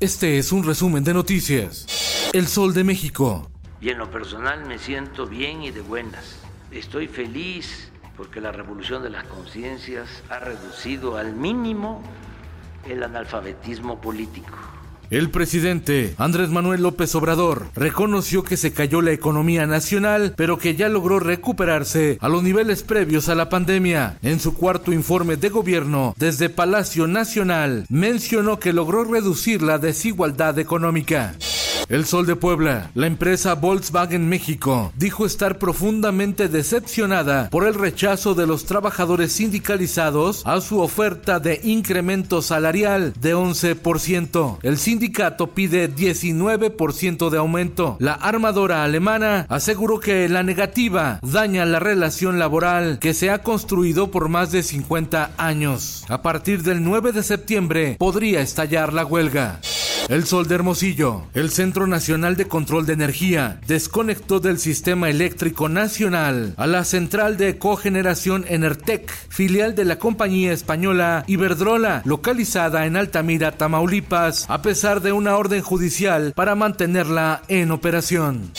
Este es un resumen de noticias. El Sol de México. Y en lo personal me siento bien y de buenas. Estoy feliz porque la revolución de las conciencias ha reducido al mínimo el analfabetismo político. El presidente Andrés Manuel López Obrador reconoció que se cayó la economía nacional, pero que ya logró recuperarse a los niveles previos a la pandemia. En su cuarto informe de gobierno desde Palacio Nacional, mencionó que logró reducir la desigualdad económica. El Sol de Puebla, la empresa Volkswagen México, dijo estar profundamente decepcionada por el rechazo de los trabajadores sindicalizados a su oferta de incremento salarial de 11%. El sindicato pide 19% de aumento. La armadora alemana aseguró que la negativa daña la relación laboral que se ha construido por más de 50 años. A partir del 9 de septiembre podría estallar la huelga. El Sol de Hermosillo, el Centro Nacional de Control de Energía, desconectó del Sistema Eléctrico Nacional a la central de cogeneración Enertec, filial de la compañía española Iberdrola, localizada en Altamira, Tamaulipas, a pesar de una orden judicial para mantenerla en operación.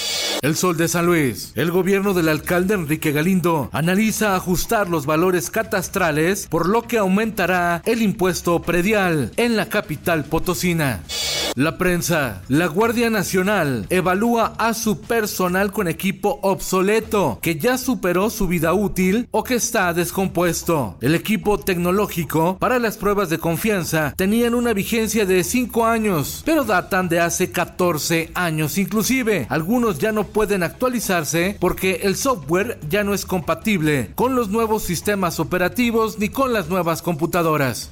El Sol de San Luis. El gobierno del alcalde Enrique Galindo analiza ajustar los valores catastrales, por lo que aumentará el impuesto predial en la capital potosina. La prensa. La Guardia Nacional evalúa a su personal con equipo obsoleto, que ya superó su vida útil o que está descompuesto. El equipo tecnológico para las pruebas de confianza tenían una vigencia de 5 años, pero datan de hace 14 años inclusive. Algunos ya no pueden actualizarse porque el software ya no es compatible con los nuevos sistemas operativos ni con las nuevas computadoras.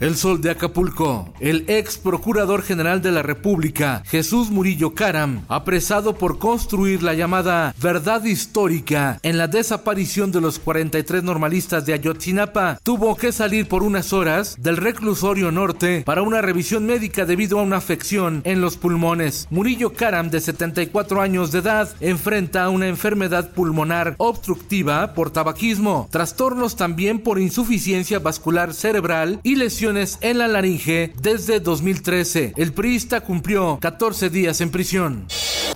El Sol de Acapulco. El ex procurador general de la República, Jesús Murillo Caram, apresado por construir la llamada verdad histórica en la desaparición de los 43 normalistas de Ayotzinapa, tuvo que salir por unas horas del reclusorio norte para una revisión médica debido a una afección en los pulmones. Murillo Caram, de 74 años de edad, enfrenta una enfermedad pulmonar obstructiva por tabaquismo, trastornos también por insuficiencia vascular cerebral y lesiones en la laringe desde 2013. El priista cumplió 14 días en prisión.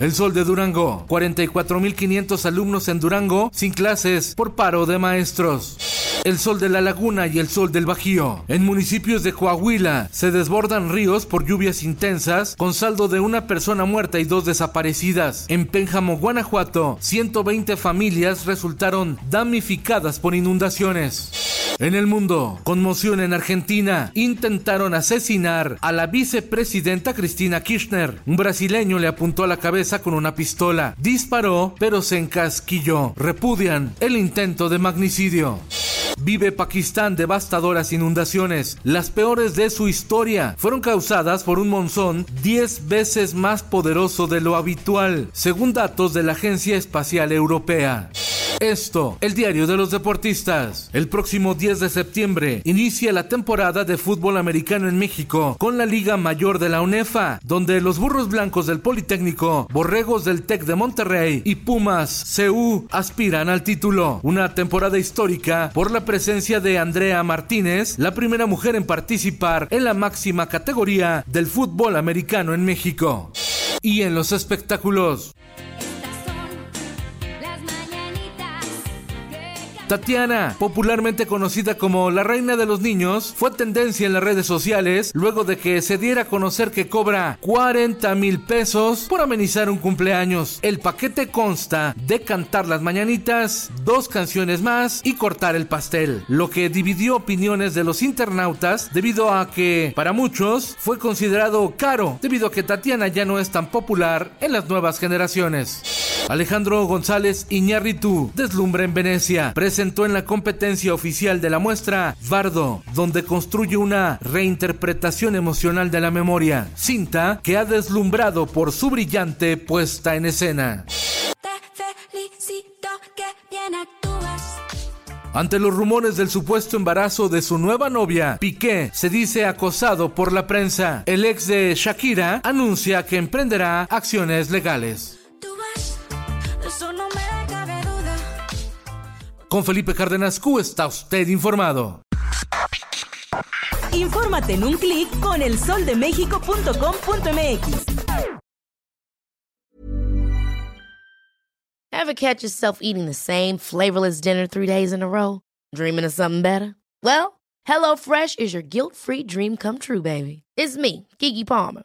El Sol de Durango, 44.500 alumnos en Durango sin clases por paro de maestros. El Sol de la Laguna y el Sol del Bajío. En municipios de Coahuila se desbordan ríos por lluvias intensas con saldo de una persona muerta y dos desaparecidas. En Pénjamo, Guanajuato, 120 familias resultaron damnificadas por inundaciones. En el mundo, conmoción en Argentina. Intentaron asesinar a la vicepresidenta Cristina Kirchner. Un brasileño le apuntó a la cabeza con una pistola. Disparó, pero se encasquilló. Repudian el intento de magnicidio. Vive Pakistán devastadoras inundaciones, las peores de su historia. Fueron causadas por un monzón 10 veces más poderoso de lo habitual, según datos de la Agencia Espacial Europea. Esto, el diario de los deportistas. El próximo 10 de septiembre inicia la temporada de fútbol americano en México con la Liga Mayor de la UNEFA, donde los burros blancos del Politécnico, borregos del TEC de Monterrey y Pumas CU aspiran al título. Una temporada histórica por la presencia de Andrea Martínez, la primera mujer en participar en la máxima categoría del fútbol americano en México. Y en los espectáculos. Tatiana, popularmente conocida como la reina de los niños, fue tendencia en las redes sociales luego de que se diera a conocer que cobra 40 mil pesos por amenizar un cumpleaños. El paquete consta de cantar las mañanitas, dos canciones más y cortar el pastel, lo que dividió opiniones de los internautas debido a que para muchos fue considerado caro debido a que Tatiana ya no es tan popular en las nuevas generaciones. Alejandro González Iñárritu deslumbra en Venecia. Presentó en la competencia oficial de la muestra Vardo, donde construye una reinterpretación emocional de la memoria, cinta que ha deslumbrado por su brillante puesta en escena. Ante los rumores del supuesto embarazo de su nueva novia, Piqué se dice acosado por la prensa. El ex de Shakira anuncia que emprenderá acciones legales. Con Felipe Cárdenas Q está usted informado. Infórmate en un clic con elsoldemexico.com.mx. Ever catch yourself eating the same flavorless dinner three days in a row? Dreaming of something better? Well, HelloFresh is your guilt-free dream come true, baby. It's me, Kiki Palmer.